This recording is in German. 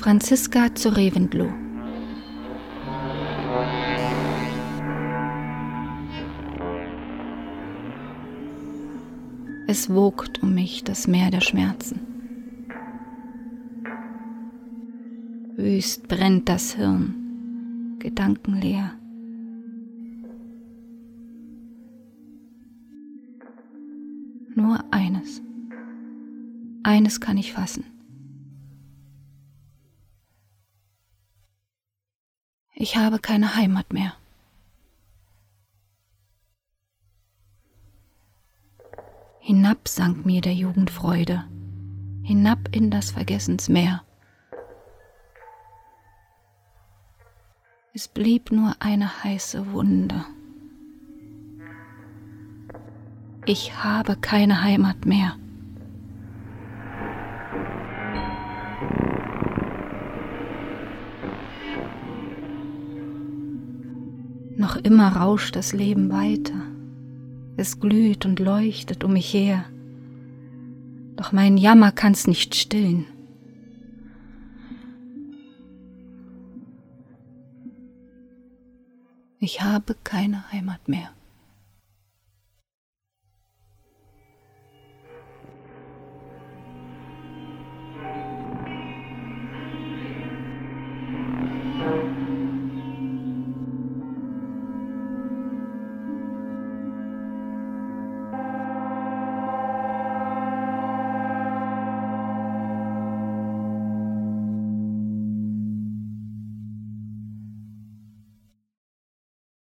Franziska zu Reventlow. Es wogt um mich das Meer der Schmerzen. Wüst brennt das Hirn, gedankenleer. Nur eines, eines kann ich fassen. Ich habe keine Heimat mehr. Hinab sank mir der Jugendfreude, hinab in das Vergessensmeer. Es blieb nur eine heiße Wunde. Ich habe keine Heimat mehr. Noch immer rauscht das Leben weiter. Es glüht und leuchtet um mich her. Doch mein Jammer kann's nicht stillen. Ich habe keine Heimat mehr.